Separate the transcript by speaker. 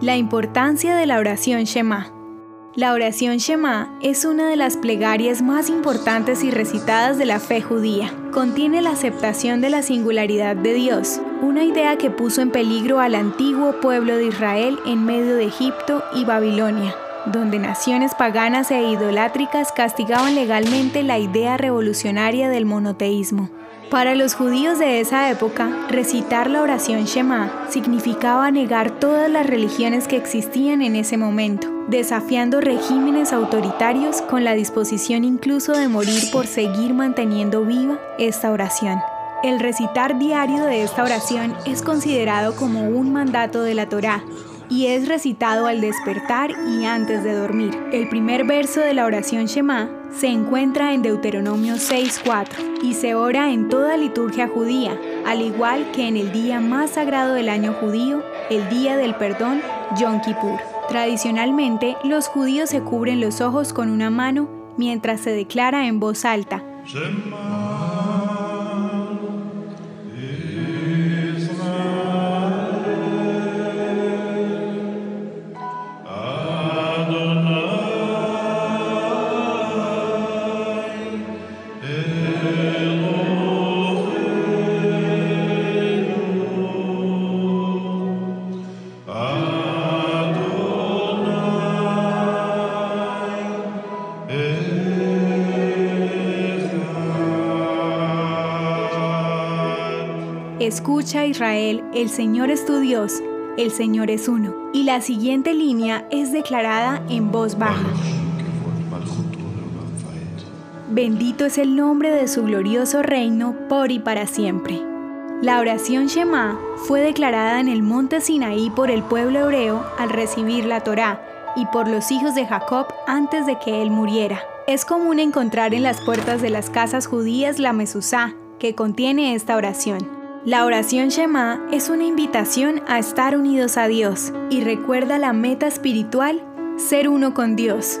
Speaker 1: La importancia de la oración Shema. La oración Shema es una de las plegarias más importantes y recitadas de la fe judía. Contiene la aceptación de la singularidad de Dios, una idea que puso en peligro al antiguo pueblo de Israel en medio de Egipto y Babilonia, donde naciones paganas e idolátricas castigaban legalmente la idea revolucionaria del monoteísmo. Para los judíos de esa época, recitar la oración Shema significaba negar todas las religiones que existían en ese momento, desafiando regímenes autoritarios con la disposición incluso de morir por seguir manteniendo viva esta oración. El recitar diario de esta oración es considerado como un mandato de la Torá y es recitado al despertar y antes de dormir. El primer verso de la oración Shema se encuentra en Deuteronomio 6.4 y se ora en toda liturgia judía, al igual que en el día más sagrado del año judío, el día del perdón, Yom Kippur. Tradicionalmente, los judíos se cubren los ojos con una mano mientras se declara en voz alta. Escucha Israel, el Señor es tu Dios, el Señor es uno. Y la siguiente línea es declarada en voz baja. Bendito es el nombre de su glorioso reino por y para siempre. La oración Shema fue declarada en el monte Sinaí por el pueblo hebreo al recibir la Torá y por los hijos de Jacob antes de que él muriera. Es común encontrar en las puertas de las casas judías la Mesusá, que contiene esta oración. La oración Shema es una invitación a estar unidos a Dios y recuerda la meta espiritual, ser uno con Dios.